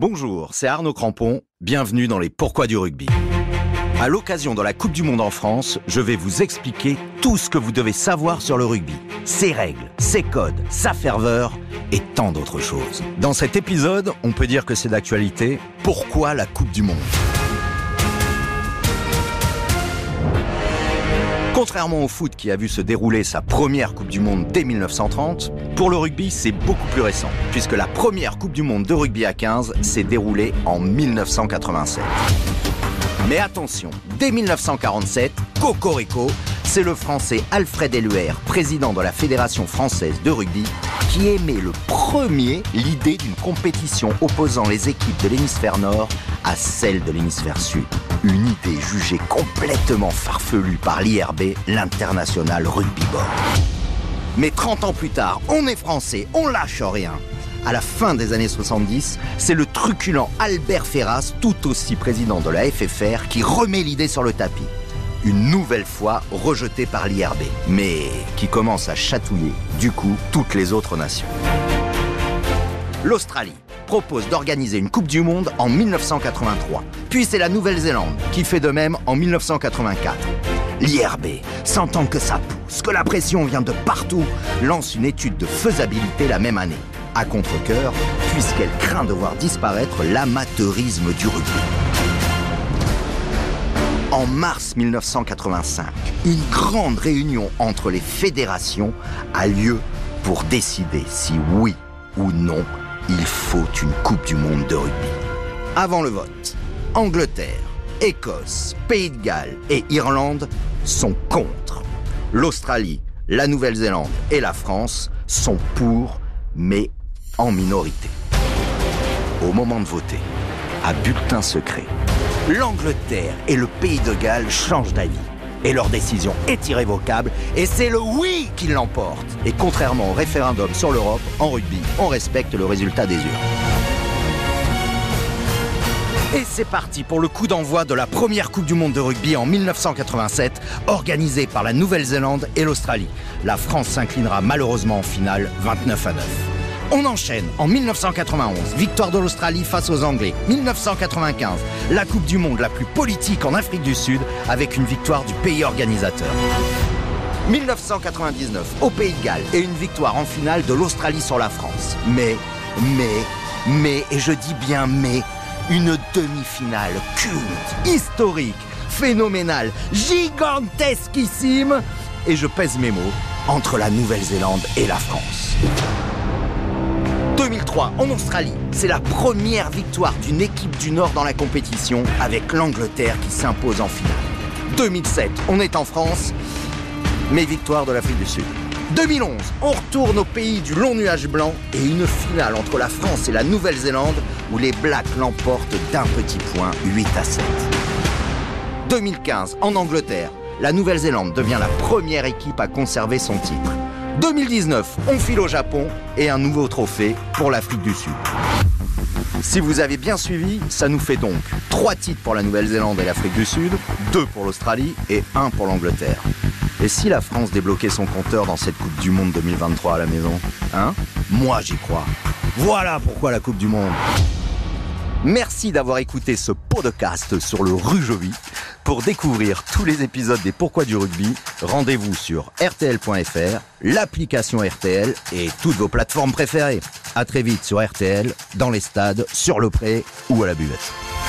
Bonjour, c'est Arnaud Crampon, bienvenue dans les Pourquoi du rugby. À l'occasion de la Coupe du Monde en France, je vais vous expliquer tout ce que vous devez savoir sur le rugby, ses règles, ses codes, sa ferveur et tant d'autres choses. Dans cet épisode, on peut dire que c'est d'actualité. Pourquoi la Coupe du Monde? Contrairement au foot qui a vu se dérouler sa première Coupe du Monde dès 1930, pour le rugby c'est beaucoup plus récent, puisque la première Coupe du Monde de rugby à 15 s'est déroulée en 1987. Mais attention, dès 1947, Cocorico, c'est le Français Alfred Eluer, président de la Fédération française de rugby, qui émet le premier l'idée d'une compétition opposant les équipes de l'hémisphère nord à celles de l'hémisphère sud. Une idée jugée complètement farfelue par l'IRB, l'International Rugby Board. Mais 30 ans plus tard, on est français, on lâche rien. À la fin des années 70, c'est le truculent Albert Ferras, tout aussi président de la FFR, qui remet l'idée sur le tapis. Une nouvelle fois rejetée par l'IRB, mais qui commence à chatouiller, du coup, toutes les autres nations. L'Australie propose d'organiser une Coupe du Monde en 1983. Puis c'est la Nouvelle-Zélande qui fait de même en 1984. L'IRB, sentant que ça pousse, que la pression vient de partout, lance une étude de faisabilité la même année. À contre-coeur, puisqu'elle craint de voir disparaître l'amateurisme du rugby. En mars 1985, une grande réunion entre les fédérations a lieu pour décider si oui ou non il faut une Coupe du Monde de rugby. Avant le vote, Angleterre, Écosse, Pays de Galles et Irlande sont contre. L'Australie, la Nouvelle-Zélande et la France sont pour, mais en minorité. Au moment de voter, à bulletin secret, l'Angleterre et le Pays de Galles changent d'avis. Et leur décision est irrévocable, et c'est le oui qui l'emporte. Et contrairement au référendum sur l'Europe, en rugby, on respecte le résultat des urnes. Et c'est parti pour le coup d'envoi de la première Coupe du Monde de rugby en 1987, organisée par la Nouvelle-Zélande et l'Australie. La France s'inclinera malheureusement en finale 29 à 9. On enchaîne en 1991, victoire de l'Australie face aux Anglais. 1995, la Coupe du Monde la plus politique en Afrique du Sud avec une victoire du pays organisateur. 1999, au Pays de Galles et une victoire en finale de l'Australie sur la France. Mais, mais, mais, et je dis bien mais, une demi-finale culte, historique, phénoménale, gigantesquissime, et je pèse mes mots, entre la Nouvelle-Zélande et la France. 2003 en Australie, c'est la première victoire d'une équipe du Nord dans la compétition avec l'Angleterre qui s'impose en finale. 2007, on est en France, mais victoire de l'Afrique du Sud. 2011, on retourne au pays du long nuage blanc et une finale entre la France et la Nouvelle-Zélande où les Blacks l'emportent d'un petit point, 8 à 7. 2015, en Angleterre, la Nouvelle-Zélande devient la première équipe à conserver son titre. 2019, on file au Japon et un nouveau trophée pour l'Afrique du Sud. Si vous avez bien suivi, ça nous fait donc 3 titres pour la Nouvelle-Zélande et l'Afrique du Sud, 2 pour l'Australie et 1 pour l'Angleterre. Et si la France débloquait son compteur dans cette Coupe du Monde 2023 à la maison Hein Moi j'y crois. Voilà pourquoi la Coupe du Monde. Merci d'avoir écouté ce podcast sur le Rujovi. Pour découvrir tous les épisodes des Pourquoi du rugby, rendez-vous sur rtl.fr, l'application RTL et toutes vos plateformes préférées. À très vite sur RTL, dans les stades, sur le pré ou à la buvette.